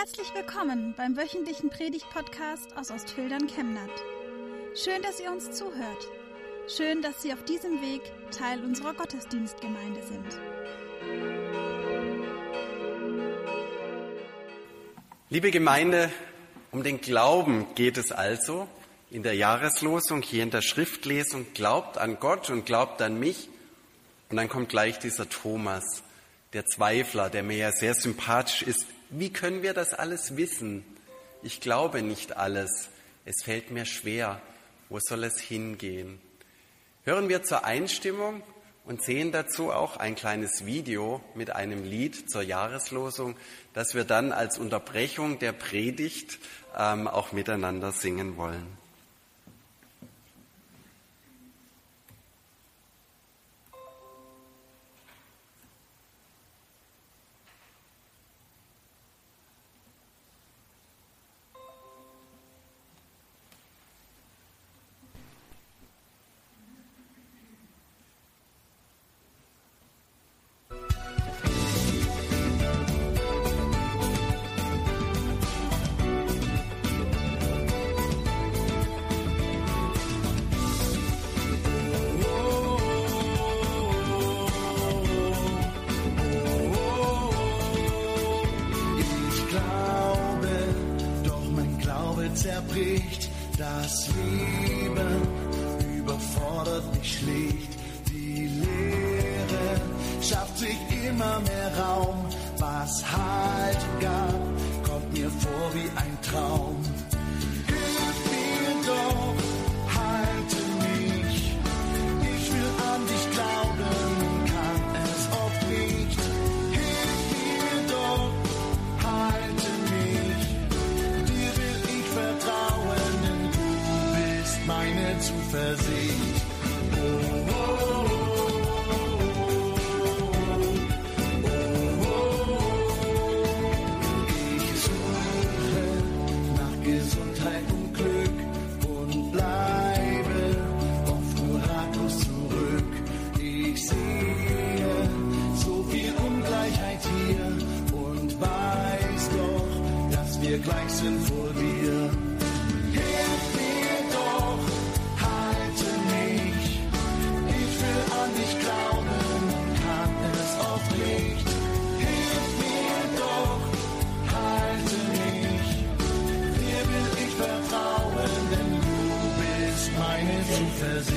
Herzlich willkommen beim wöchentlichen Predigt-Podcast aus Ostfildern Chemnat. Schön, dass ihr uns zuhört. Schön, dass Sie auf diesem Weg Teil unserer Gottesdienstgemeinde sind. Liebe Gemeinde, um den Glauben geht es also in der Jahreslosung, hier in der Schriftlesung. Glaubt an Gott und glaubt an mich. Und dann kommt gleich dieser Thomas, der Zweifler, der mir ja sehr sympathisch ist. Wie können wir das alles wissen? Ich glaube nicht alles. Es fällt mir schwer. Wo soll es hingehen? Hören wir zur Einstimmung und sehen dazu auch ein kleines Video mit einem Lied zur Jahreslosung, das wir dann als Unterbrechung der Predigt ähm, auch miteinander singen wollen.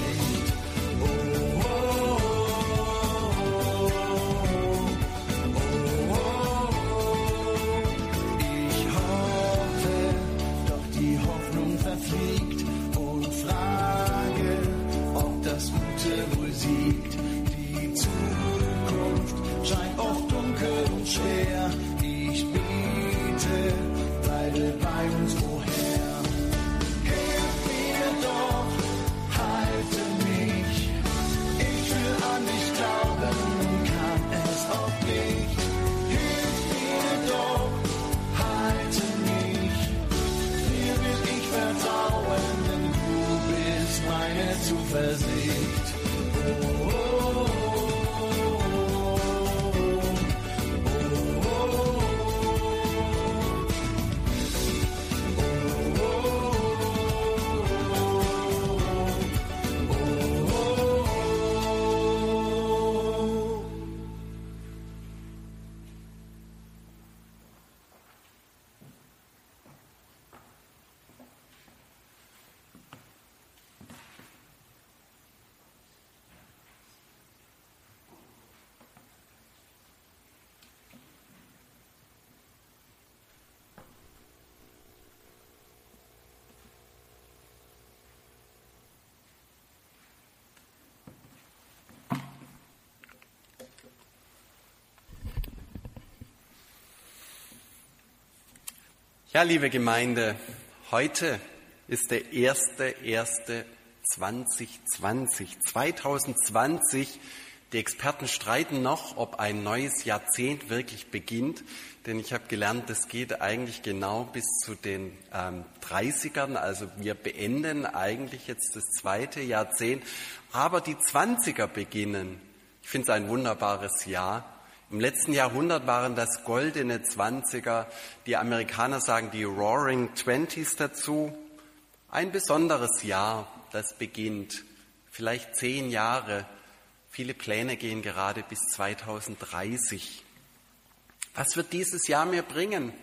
Friday. Ja, liebe Gemeinde, heute ist der 1.1.2020. 2020, die Experten streiten noch, ob ein neues Jahrzehnt wirklich beginnt, denn ich habe gelernt, das geht eigentlich genau bis zu den ähm, 30ern, also wir beenden eigentlich jetzt das zweite Jahrzehnt, aber die 20er beginnen. Ich finde es ein wunderbares Jahr Im letzten Jahrhundert waren das goldene Zwanziger, die Amerikaner sagen die Roaring Twenties dazu. Ein besonderes Jahr, das beginnt, vielleicht zehn Jahre. Viele Pläne gehen gerade bis 2030. Was wird dieses Jahr mir bringen?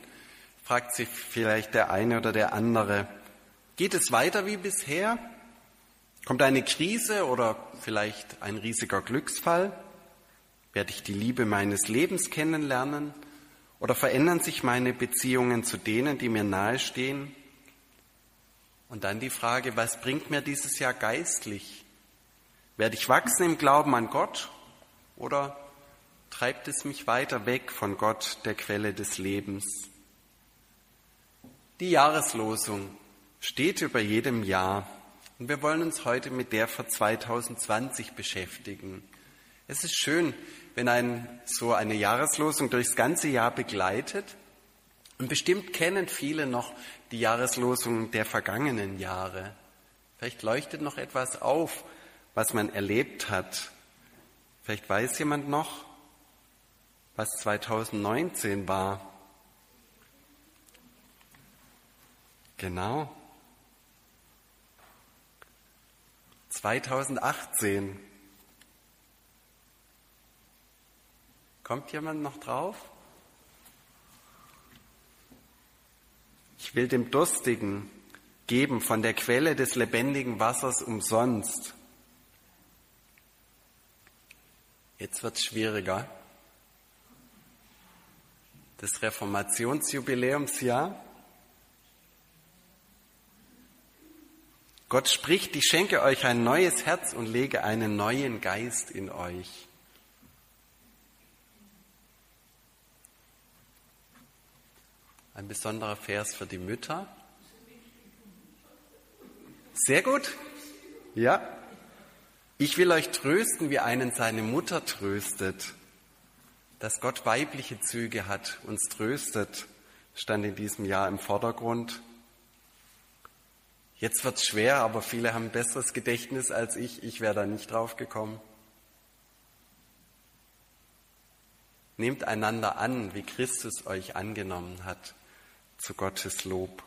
fragt sich vielleicht der eine oder der andere. Geht es weiter wie bisher? Kommt eine Krise oder vielleicht ein riesiger Glücksfall? Werde ich die Liebe meines Lebens kennenlernen? Oder verändern sich meine Beziehungen zu denen, die mir nahestehen? Und dann die Frage, was bringt mir dieses Jahr geistlich? Werde ich wachsen im Glauben an Gott oder treibt es mich weiter weg von Gott, der Quelle des Lebens? Die Jahreslosung steht über jedem Jahr und wir wollen uns heute mit der für 2020 beschäftigen. Es ist schön, wenn ein, so eine Jahreslosung durchs ganze Jahr begleitet. Und bestimmt kennen viele noch die Jahreslosung der vergangenen Jahre. Vielleicht leuchtet noch etwas auf, was man erlebt hat. Vielleicht weiß jemand noch, was 2019 war. Genau. 2018 Kommt jemand noch drauf? Ich will dem Durstigen geben von der Quelle des lebendigen Wassers umsonst. Jetzt wird es schwieriger. Das Reformationsjubiläumsjahr. Gott spricht, ich schenke euch ein neues Herz und lege einen neuen Geist in euch. Ein besonderer Vers für die Mütter. Sehr gut. Ja. Ich will euch trösten, wie einen seine Mutter tröstet. Dass Gott weibliche Züge hat, uns tröstet, stand in diesem Jahr im Vordergrund. Jetzt wird's schwer, aber viele haben ein besseres Gedächtnis als ich. Ich wäre da nicht drauf gekommen. Nehmt einander an, wie Christus euch angenommen hat zu Gottes Lob.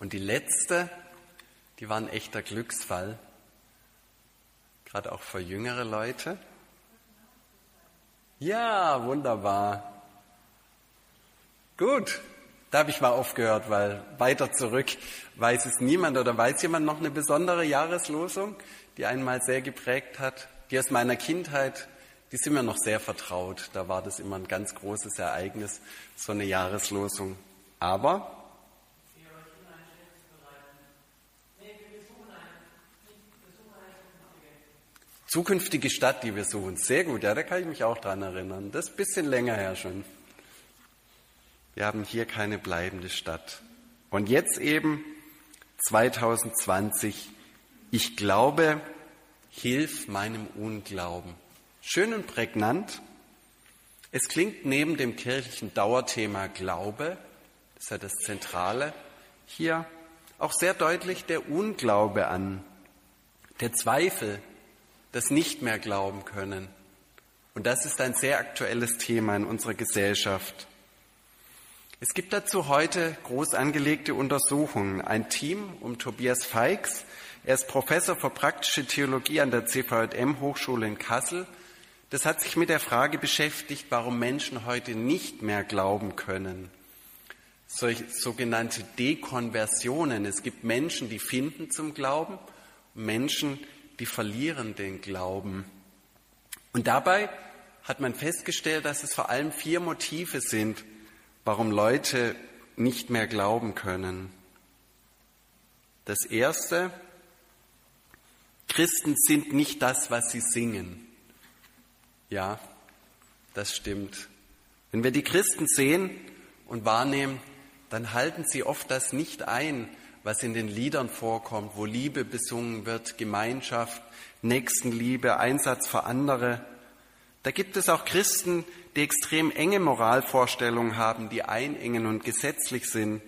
Und die letzte, die war ein echter Glücksfall, gerade auch für jüngere Leute. Ja, wunderbar. Gut, da habe ich mal aufgehört, weil weiter zurück weiß es niemand oder weiß jemand noch eine besondere Jahreslosung, die einmal sehr geprägt hat, die aus meiner Kindheit die sind mir noch sehr vertraut. Da war das immer ein ganz großes Ereignis, so eine Jahreslosung. Aber Zukünftige Stadt, die wir suchen. Sehr gut, ja, da kann ich mich auch dran erinnern. Das ist ein bisschen länger her schon. Wir haben hier keine bleibende Stadt. Und jetzt eben 2020. Ich glaube, hilf meinem Unglauben. Schön und prägnant. Es klingt neben dem kirchlichen Dauerthema Glaube, das ist ja das Zentrale, hier auch sehr deutlich der Unglaube an, der Zweifel, das nicht mehr glauben können. Und das ist ein sehr aktuelles Thema in unserer Gesellschaft. Es gibt dazu heute groß angelegte Untersuchungen. Ein Team um Tobias Feix, er ist Professor für praktische Theologie an der CVM Hochschule in Kassel, das hat sich mit der Frage beschäftigt, warum Menschen heute nicht mehr glauben können. Solche sogenannte Dekonversionen. Es gibt Menschen, die finden zum Glauben, Menschen, die verlieren den Glauben. Und dabei hat man festgestellt, dass es vor allem vier Motive sind, warum Leute nicht mehr glauben können. Das erste, Christen sind nicht das, was sie singen. Ja, das stimmt. Wenn wir die Christen sehen und wahrnehmen, dann halten sie oft das nicht ein, was in den Liedern vorkommt, wo Liebe besungen wird, Gemeinschaft, Nächstenliebe, Einsatz für andere. Da gibt es auch Christen, die extrem enge Moralvorstellungen haben, die einengen und gesetzlich sind.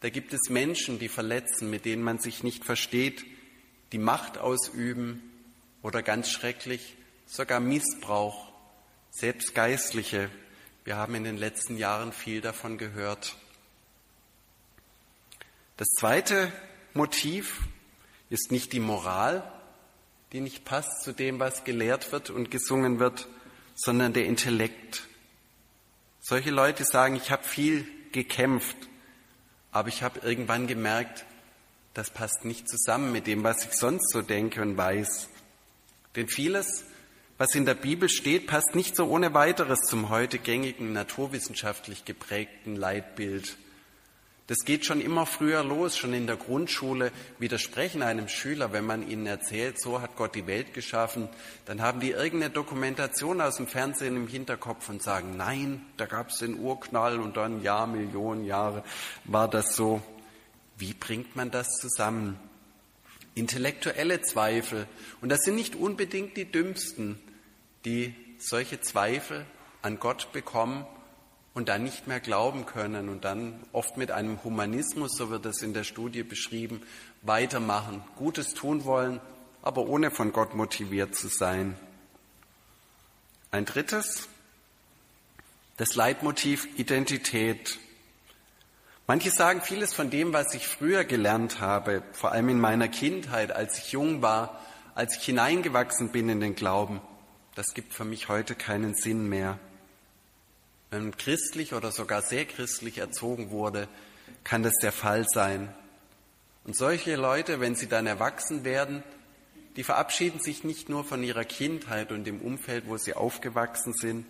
Da gibt es Menschen, die verletzen, mit denen man sich nicht versteht, die Macht ausüben oder ganz schrecklich sogar Missbrauch, selbst Geistliche. Wir haben in den letzten Jahren viel davon gehört. Das zweite Motiv ist nicht die Moral, die nicht passt zu dem, was gelehrt wird und gesungen wird, sondern der Intellekt. Solche Leute sagen, ich habe viel gekämpft, aber ich habe irgendwann gemerkt, das passt nicht zusammen mit dem, was ich sonst so denke und weiß. Denn vieles, was in der Bibel steht, passt nicht so ohne weiteres zum heute gängigen naturwissenschaftlich geprägten Leitbild das geht schon immer früher los, schon in der Grundschule widersprechen einem Schüler, wenn man ihnen erzählt, so hat Gott die Welt geschaffen, dann haben die irgendeine Dokumentation aus dem Fernsehen im Hinterkopf und sagen, nein, da gab es den Urknall und dann ja, Millionen Jahre war das so. Wie bringt man das zusammen? Intellektuelle Zweifel. Und das sind nicht unbedingt die dümmsten, die solche Zweifel an Gott bekommen und dann nicht mehr glauben können und dann oft mit einem Humanismus, so wird es in der Studie beschrieben, weitermachen, Gutes tun wollen, aber ohne von Gott motiviert zu sein. Ein drittes, das Leitmotiv Identität. Manche sagen, vieles von dem, was ich früher gelernt habe, vor allem in meiner Kindheit, als ich jung war, als ich hineingewachsen bin in den Glauben, das gibt für mich heute keinen Sinn mehr. Wenn man christlich oder sogar sehr christlich erzogen wurde, kann das der Fall sein. Und solche Leute, wenn sie dann erwachsen werden, die verabschieden sich nicht nur von ihrer Kindheit und dem Umfeld, wo sie aufgewachsen sind,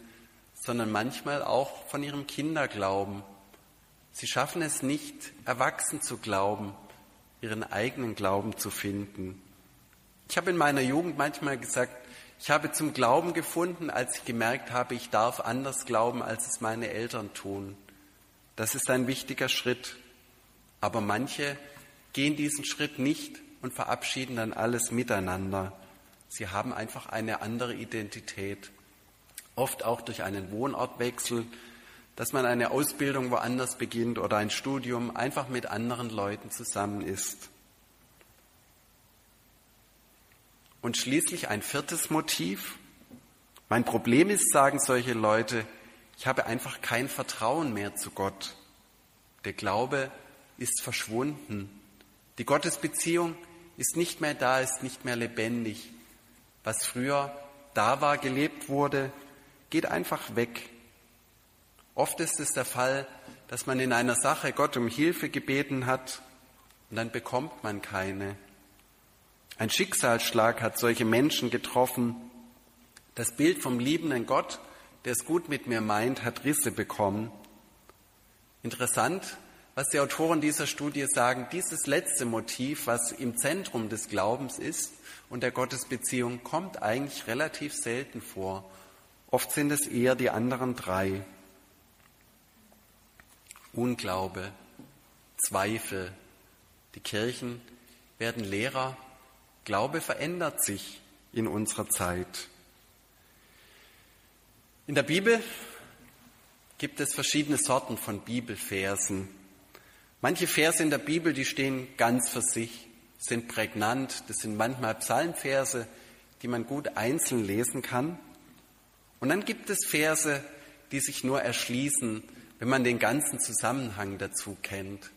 sondern manchmal auch von ihrem Kinderglauben. Sie schaffen es nicht, erwachsen zu glauben, ihren eigenen Glauben zu finden. Ich habe in meiner Jugend manchmal gesagt, ich habe zum Glauben gefunden, als ich gemerkt habe, ich darf anders glauben, als es meine Eltern tun. Das ist ein wichtiger Schritt. Aber manche gehen diesen Schritt nicht und verabschieden dann alles miteinander. Sie haben einfach eine andere Identität. Oft auch durch einen Wohnortwechsel, dass man eine Ausbildung woanders beginnt oder ein Studium einfach mit anderen Leuten zusammen ist. Und schließlich ein viertes Motiv. Mein Problem ist, sagen solche Leute, ich habe einfach kein Vertrauen mehr zu Gott. Der Glaube ist verschwunden. Die Gottesbeziehung ist nicht mehr da, ist nicht mehr lebendig. Was früher da war, gelebt wurde, geht einfach weg. Oft ist es der Fall, dass man in einer Sache Gott um Hilfe gebeten hat und dann bekommt man keine. Ein Schicksalsschlag hat solche Menschen getroffen. Das Bild vom liebenden Gott, der es gut mit mir meint, hat Risse bekommen. Interessant, was die Autoren dieser Studie sagen, dieses letzte Motiv, was im Zentrum des Glaubens ist und der Gottesbeziehung, kommt eigentlich relativ selten vor. Oft sind es eher die anderen drei. Unglaube, Zweifel. Die Kirchen werden leerer Glaube verändert sich in unserer Zeit. In der Bibel gibt es verschiedene Sorten von Bibelversen. Manche Verse in der Bibel, die stehen ganz für sich, sind prägnant. Das sind manchmal Psalmverse, die man gut einzeln lesen kann. Und dann gibt es Verse, die sich nur erschließen, wenn man den ganzen Zusammenhang dazu kennt.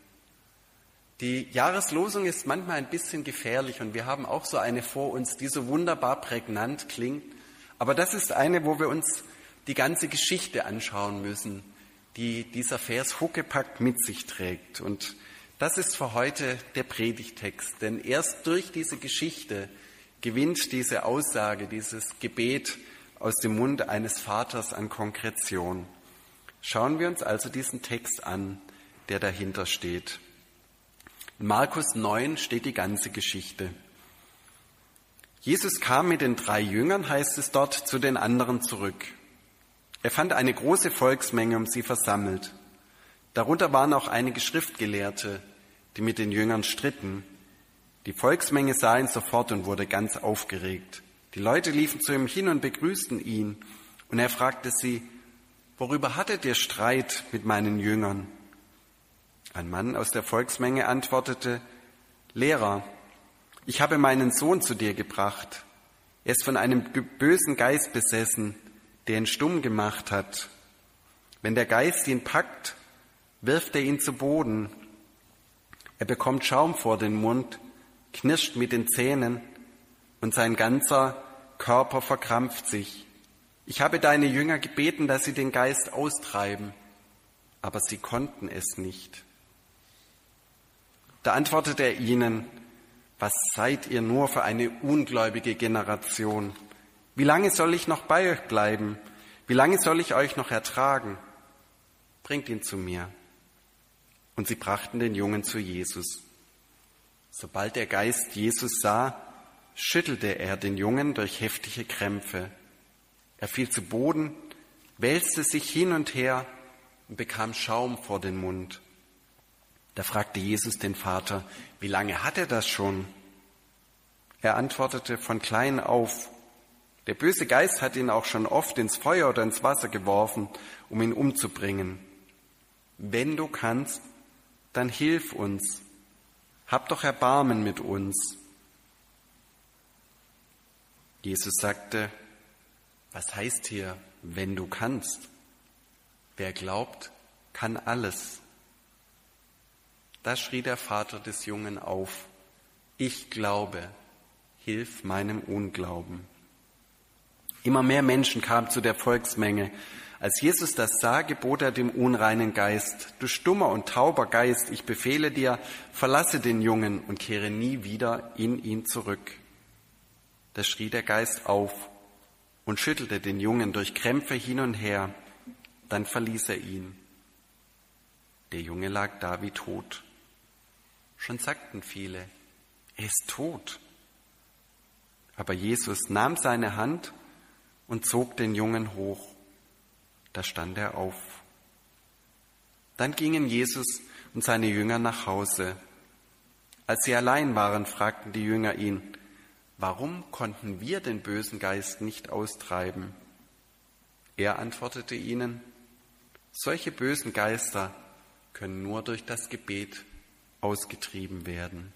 Die Jahreslosung ist manchmal ein bisschen gefährlich und wir haben auch so eine vor uns, die so wunderbar prägnant klingt. Aber das ist eine, wo wir uns die ganze Geschichte anschauen müssen, die dieser Vers Huckepack mit sich trägt. Und das ist für heute der Predigtext. Denn erst durch diese Geschichte gewinnt diese Aussage, dieses Gebet aus dem Mund eines Vaters an Konkretion. Schauen wir uns also diesen Text an, der dahinter steht. In Markus 9 steht die ganze Geschichte. Jesus kam mit den drei Jüngern, heißt es dort, zu den anderen zurück. Er fand eine große Volksmenge um sie versammelt. Darunter waren auch einige Schriftgelehrte, die mit den Jüngern stritten. Die Volksmenge sah ihn sofort und wurde ganz aufgeregt. Die Leute liefen zu ihm hin und begrüßten ihn. Und er fragte sie, worüber hattet ihr Streit mit meinen Jüngern? Ein Mann aus der Volksmenge antwortete, Lehrer, ich habe meinen Sohn zu dir gebracht. Er ist von einem bösen Geist besessen, der ihn stumm gemacht hat. Wenn der Geist ihn packt, wirft er ihn zu Boden. Er bekommt Schaum vor den Mund, knirscht mit den Zähnen und sein ganzer Körper verkrampft sich. Ich habe deine Jünger gebeten, dass sie den Geist austreiben, aber sie konnten es nicht. Da antwortete er ihnen, was seid ihr nur für eine ungläubige Generation? Wie lange soll ich noch bei euch bleiben? Wie lange soll ich euch noch ertragen? Bringt ihn zu mir. Und sie brachten den Jungen zu Jesus. Sobald der Geist Jesus sah, schüttelte er den Jungen durch heftige Krämpfe. Er fiel zu Boden, wälzte sich hin und her und bekam Schaum vor den Mund. Da fragte Jesus den Vater, wie lange hat er das schon? Er antwortete von klein auf. Der böse Geist hat ihn auch schon oft ins Feuer oder ins Wasser geworfen, um ihn umzubringen. Wenn du kannst, dann hilf uns. Hab doch Erbarmen mit uns. Jesus sagte, was heißt hier, wenn du kannst? Wer glaubt, kann alles. Da schrie der Vater des Jungen auf, ich glaube, hilf meinem Unglauben. Immer mehr Menschen kamen zu der Volksmenge. Als Jesus das sah, gebot er dem unreinen Geist, du stummer und tauber Geist, ich befehle dir, verlasse den Jungen und kehre nie wieder in ihn zurück. Da schrie der Geist auf und schüttelte den Jungen durch Krämpfe hin und her, dann verließ er ihn. Der Junge lag da wie tot. Schon sagten viele, er ist tot. Aber Jesus nahm seine Hand und zog den Jungen hoch. Da stand er auf. Dann gingen Jesus und seine Jünger nach Hause. Als sie allein waren, fragten die Jünger ihn, warum konnten wir den bösen Geist nicht austreiben? Er antwortete ihnen, solche bösen Geister können nur durch das Gebet ausgetrieben werden.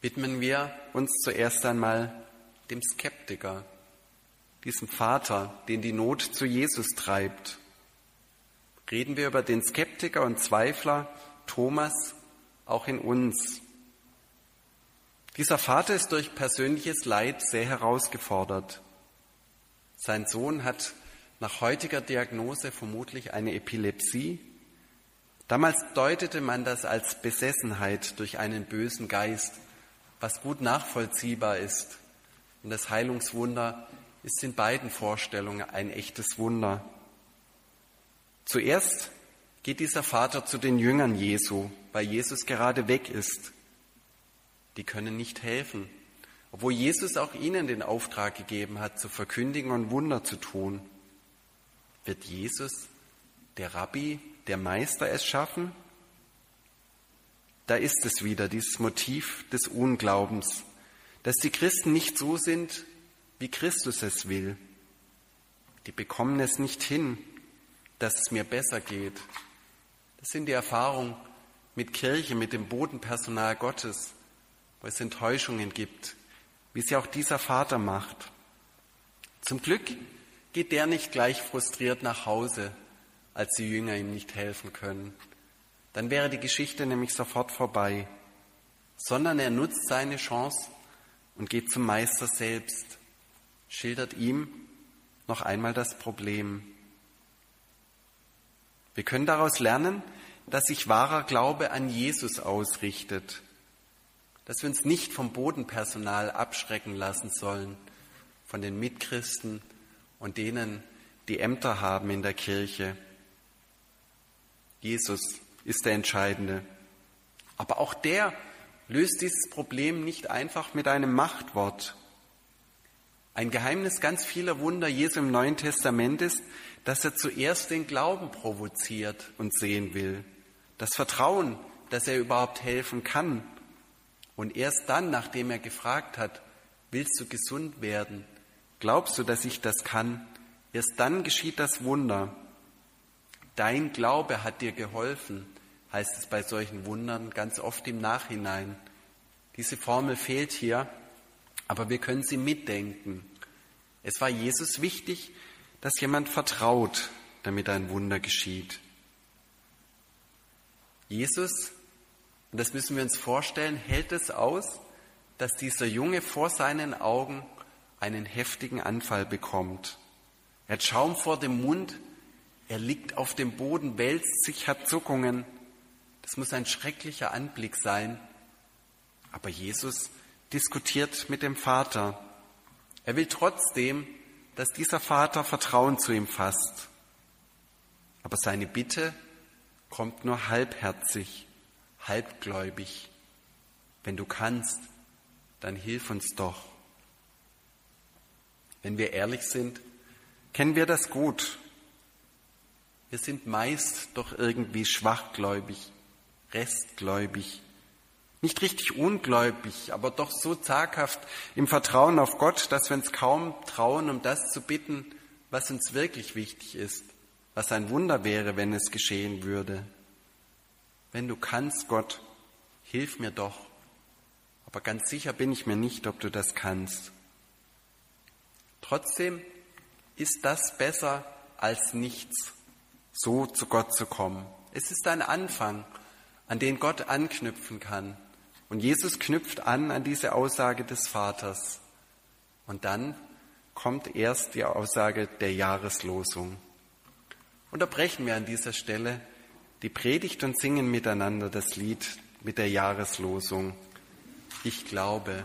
Widmen wir uns zuerst einmal dem Skeptiker, diesem Vater, den die Not zu Jesus treibt. Reden wir über den Skeptiker und Zweifler Thomas auch in uns. Dieser Vater ist durch persönliches Leid sehr herausgefordert. Sein Sohn hat nach heutiger Diagnose vermutlich eine Epilepsie. Damals deutete man das als Besessenheit durch einen bösen Geist, was gut nachvollziehbar ist. Und das Heilungswunder ist in beiden Vorstellungen ein echtes Wunder. Zuerst geht dieser Vater zu den Jüngern Jesu, weil Jesus gerade weg ist. Die können nicht helfen obwohl Jesus auch ihnen den Auftrag gegeben hat, zu verkündigen und Wunder zu tun. Wird Jesus, der Rabbi, der Meister es schaffen? Da ist es wieder, dieses Motiv des Unglaubens, dass die Christen nicht so sind, wie Christus es will. Die bekommen es nicht hin, dass es mir besser geht. Das sind die Erfahrungen mit Kirche, mit dem Bodenpersonal Gottes, wo es Enttäuschungen gibt, wie es ja auch dieser Vater macht. Zum Glück geht der nicht gleich frustriert nach Hause, als die Jünger ihm nicht helfen können. Dann wäre die Geschichte nämlich sofort vorbei, sondern er nutzt seine Chance und geht zum Meister selbst, schildert ihm noch einmal das Problem. Wir können daraus lernen, dass sich wahrer Glaube an Jesus ausrichtet dass wir uns nicht vom Bodenpersonal abschrecken lassen sollen, von den Mitchristen und denen, die Ämter haben in der Kirche. Jesus ist der Entscheidende. Aber auch der löst dieses Problem nicht einfach mit einem Machtwort. Ein Geheimnis ganz vieler Wunder Jesu im Neuen Testament ist, dass er zuerst den Glauben provoziert und sehen will, das Vertrauen, dass er überhaupt helfen kann und erst dann, nachdem er gefragt hat, willst du gesund werden? Glaubst du, dass ich das kann? Erst dann geschieht das Wunder. Dein Glaube hat dir geholfen. heißt es bei solchen Wundern ganz oft im Nachhinein. Diese Formel fehlt hier, aber wir können sie mitdenken. Es war Jesus wichtig, dass jemand vertraut, damit ein Wunder geschieht. Jesus, und das müssen wir uns vorstellen, hält es aus, dass dieser Junge vor seinen Augen einen heftigen Anfall bekommt. Er hat Schaum vor dem Mund, er liegt auf dem Boden, wälzt sich, hat Zuckungen. Das muss ein schrecklicher Anblick sein. Aber Jesus diskutiert mit dem Vater. Er will trotzdem, dass dieser Vater Vertrauen zu ihm fasst. Aber seine Bitte kommt nur halbherzig, halbgläubig. Wenn du kannst, dann hilf uns doch. Wenn wir ehrlich sind, kennen wir das gut. Wir sind meist doch irgendwie schwachgläubig, restgläubig, nicht richtig ungläubig, aber doch so zaghaft im Vertrauen auf Gott, dass wir uns kaum trauen, um das zu bitten, was uns wirklich wichtig ist, was ein Wunder wäre, wenn es geschehen würde. Wenn du kannst, Gott, hilf mir doch. Aber ganz sicher bin ich mir nicht, ob du das kannst. Trotzdem ist das besser als nichts, so zu Gott zu kommen. Es ist ein Anfang, an den Gott anknüpfen kann. Und Jesus knüpft an an diese Aussage des Vaters. Und dann kommt erst die Aussage der Jahreslosung. Unterbrechen wir an dieser Stelle die Predigt und singen miteinander das Lied mit der Jahreslosung. Ich glaube.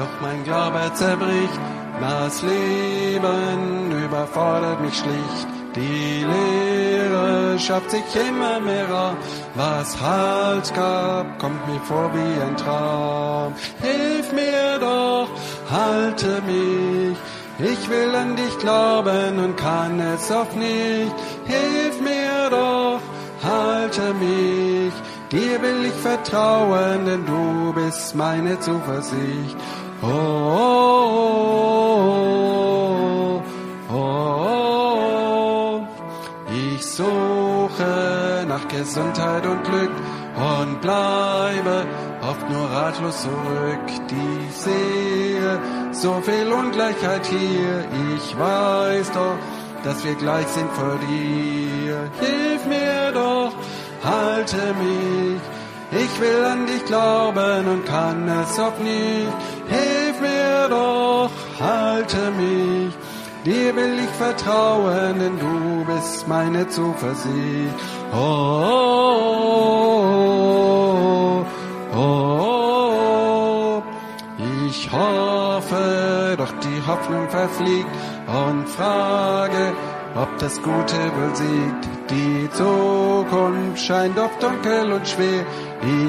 Doch mein Glaube zerbricht, das Leben überfordert mich schlicht. Die Lehre schafft sich immer mehr was Halt gab, kommt mir vor wie ein Traum. Hilf mir doch, halte mich, ich will an dich glauben und kann es oft nicht. Hilf mir doch, halte mich, Dir will ich vertrauen, denn du bist meine Zuversicht. Oh, oh, oh, oh, Ich suche nach Gesundheit und Glück und bleibe oft nur ratlos zurück. Ich sehe so viel Ungleichheit hier. Ich weiß doch, dass wir gleich sind vor dir. Hilf mir doch, halte mich. Ich will an dich glauben und kann es auch nicht. Hilf mir doch, halte mich. Dir will ich vertrauen, denn du bist meine Zuversicht. Oh, oh, oh, oh, Ich hoffe, doch die Hoffnung verfliegt und frage, ob das Gute wohl siegt. Die Zukunft scheint oft dunkel und schwer.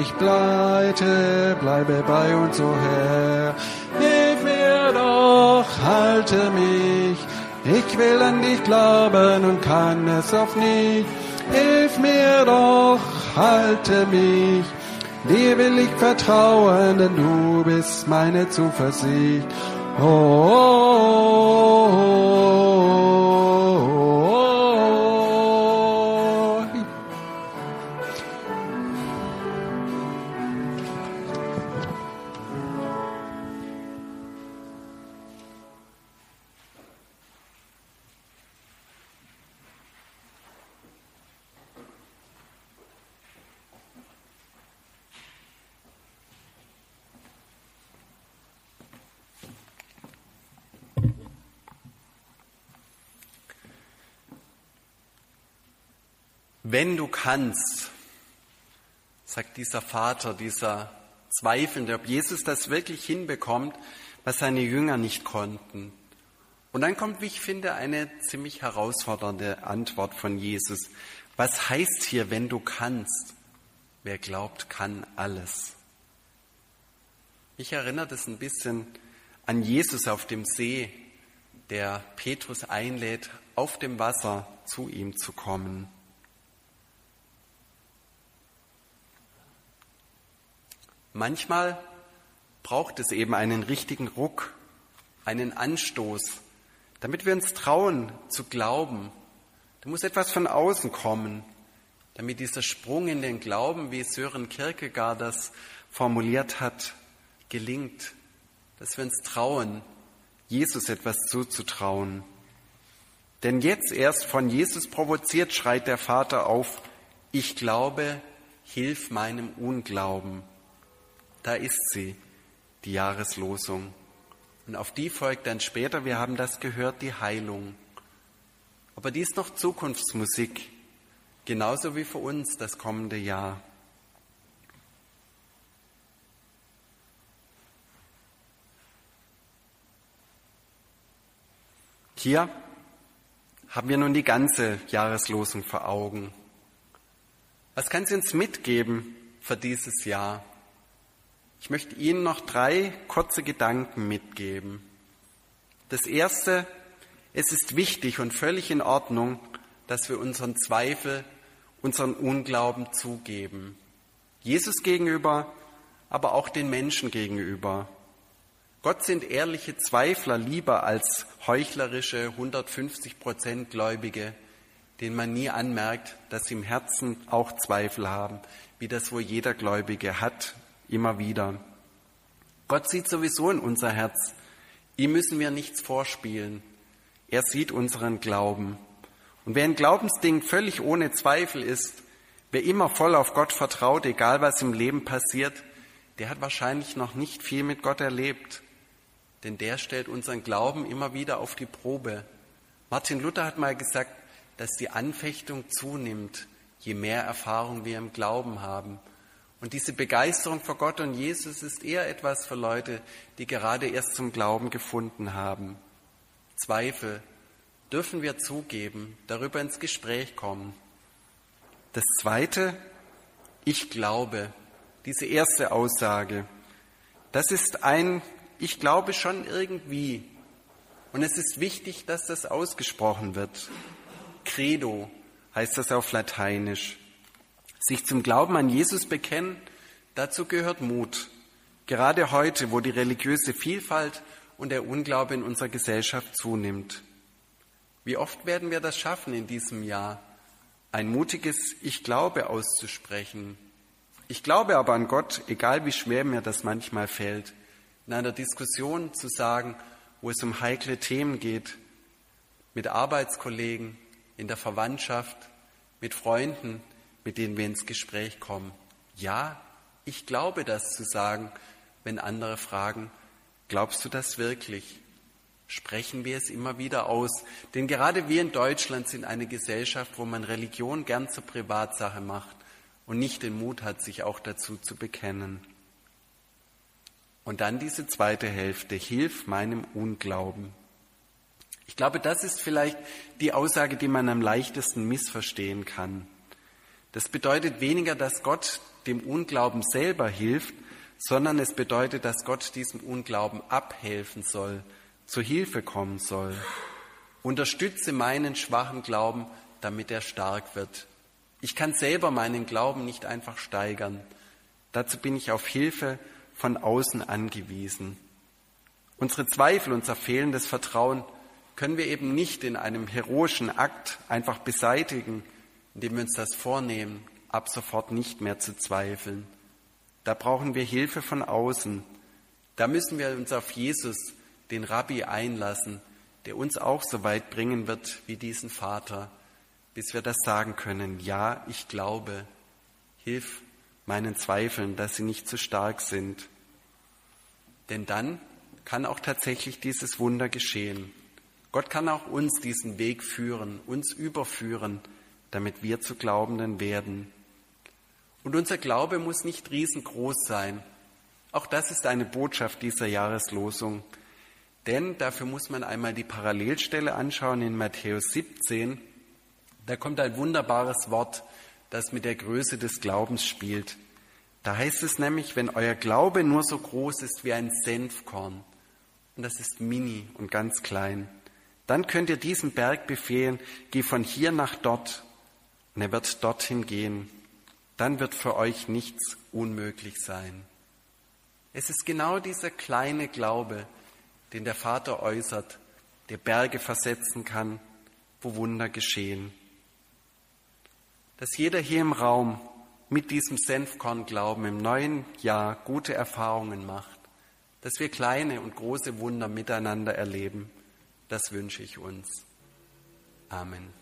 Ich pleite, bleibe bei uns, o oh Herr. Hilf mir doch, halte mich. Ich will an dich glauben und kann es oft nicht. Hilf mir doch, halte mich. Dir will ich vertrauen, denn du bist meine Zuversicht. oh, oh, oh. Wenn du kannst, sagt dieser Vater, dieser Zweifelnde, ob Jesus das wirklich hinbekommt, was seine Jünger nicht konnten. Und dann kommt, wie ich finde, eine ziemlich herausfordernde Antwort von Jesus. Was heißt hier, wenn du kannst? Wer glaubt, kann alles. Mich erinnert es ein bisschen an Jesus auf dem See, der Petrus einlädt, auf dem Wasser zu ihm zu kommen. Manchmal braucht es eben einen richtigen Ruck, einen Anstoß, damit wir uns trauen zu glauben. Da muss etwas von außen kommen, damit dieser Sprung in den Glauben, wie Sören Kierkegaard das formuliert hat, gelingt, dass wir uns trauen, Jesus etwas zuzutrauen. Denn jetzt erst von Jesus provoziert schreit der Vater auf, ich glaube, hilf meinem Unglauben. Da ist sie, die Jahreslosung. Und auf die folgt dann später, wir haben das gehört, die Heilung. Aber die ist noch Zukunftsmusik, genauso wie für uns das kommende Jahr. Hier haben wir nun die ganze Jahreslosung vor Augen. Was kann sie uns mitgeben für dieses Jahr? Ich möchte Ihnen noch drei kurze Gedanken mitgeben. Das erste, es ist wichtig und völlig in Ordnung, dass wir unseren Zweifel, unseren Unglauben zugeben. Jesus gegenüber, aber auch den Menschen gegenüber. Gott sind ehrliche Zweifler lieber als heuchlerische 150 Prozent Gläubige, denen man nie anmerkt, dass sie im Herzen auch Zweifel haben, wie das wohl jeder Gläubige hat immer wieder. Gott sieht sowieso in unser Herz. Ihm müssen wir nichts vorspielen. Er sieht unseren Glauben. Und wer ein Glaubensding völlig ohne Zweifel ist, wer immer voll auf Gott vertraut, egal was im Leben passiert, der hat wahrscheinlich noch nicht viel mit Gott erlebt. Denn der stellt unseren Glauben immer wieder auf die Probe. Martin Luther hat mal gesagt, dass die Anfechtung zunimmt, je mehr Erfahrung wir im Glauben haben. Und diese Begeisterung vor Gott und Jesus ist eher etwas für Leute, die gerade erst zum Glauben gefunden haben. Zweifel dürfen wir zugeben, darüber ins Gespräch kommen. Das Zweite, ich glaube, diese erste Aussage, das ist ein, ich glaube schon irgendwie. Und es ist wichtig, dass das ausgesprochen wird. Credo heißt das auf Lateinisch. Sich zum Glauben an Jesus bekennen, dazu gehört Mut. Gerade heute, wo die religiöse Vielfalt und der Unglaube in unserer Gesellschaft zunimmt. Wie oft werden wir das schaffen in diesem Jahr, ein mutiges Ich glaube auszusprechen? Ich glaube aber an Gott, egal wie schwer mir das manchmal fällt, in einer Diskussion zu sagen, wo es um heikle Themen geht, mit Arbeitskollegen, in der Verwandtschaft, mit Freunden, mit denen wir ins Gespräch kommen. Ja, ich glaube das zu sagen, wenn andere fragen, glaubst du das wirklich? Sprechen wir es immer wieder aus. Denn gerade wir in Deutschland sind eine Gesellschaft, wo man Religion gern zur Privatsache macht und nicht den Mut hat, sich auch dazu zu bekennen. Und dann diese zweite Hälfte, hilf meinem Unglauben. Ich glaube, das ist vielleicht die Aussage, die man am leichtesten missverstehen kann. Das bedeutet weniger, dass Gott dem Unglauben selber hilft, sondern es bedeutet, dass Gott diesem Unglauben abhelfen soll, zur Hilfe kommen soll. Unterstütze meinen schwachen Glauben, damit er stark wird. Ich kann selber meinen Glauben nicht einfach steigern. Dazu bin ich auf Hilfe von außen angewiesen. Unsere Zweifel, unser fehlendes Vertrauen können wir eben nicht in einem heroischen Akt einfach beseitigen, indem wir uns das vornehmen, ab sofort nicht mehr zu zweifeln. Da brauchen wir Hilfe von außen. Da müssen wir uns auf Jesus, den Rabbi, einlassen, der uns auch so weit bringen wird wie diesen Vater, bis wir das sagen können, ja, ich glaube, hilf meinen Zweifeln, dass sie nicht zu stark sind. Denn dann kann auch tatsächlich dieses Wunder geschehen. Gott kann auch uns diesen Weg führen, uns überführen, damit wir zu Glaubenden werden. Und unser Glaube muss nicht riesengroß sein. Auch das ist eine Botschaft dieser Jahreslosung. Denn dafür muss man einmal die Parallelstelle anschauen in Matthäus 17. Da kommt ein wunderbares Wort, das mit der Größe des Glaubens spielt. Da heißt es nämlich, wenn euer Glaube nur so groß ist wie ein Senfkorn, und das ist mini und ganz klein, dann könnt ihr diesem Berg befehlen, geh von hier nach dort, und er wird dorthin gehen. Dann wird für euch nichts unmöglich sein. Es ist genau dieser kleine Glaube, den der Vater äußert, der Berge versetzen kann, wo Wunder geschehen. Dass jeder hier im Raum mit diesem Senfkornglauben im neuen Jahr gute Erfahrungen macht, dass wir kleine und große Wunder miteinander erleben, das wünsche ich uns. Amen.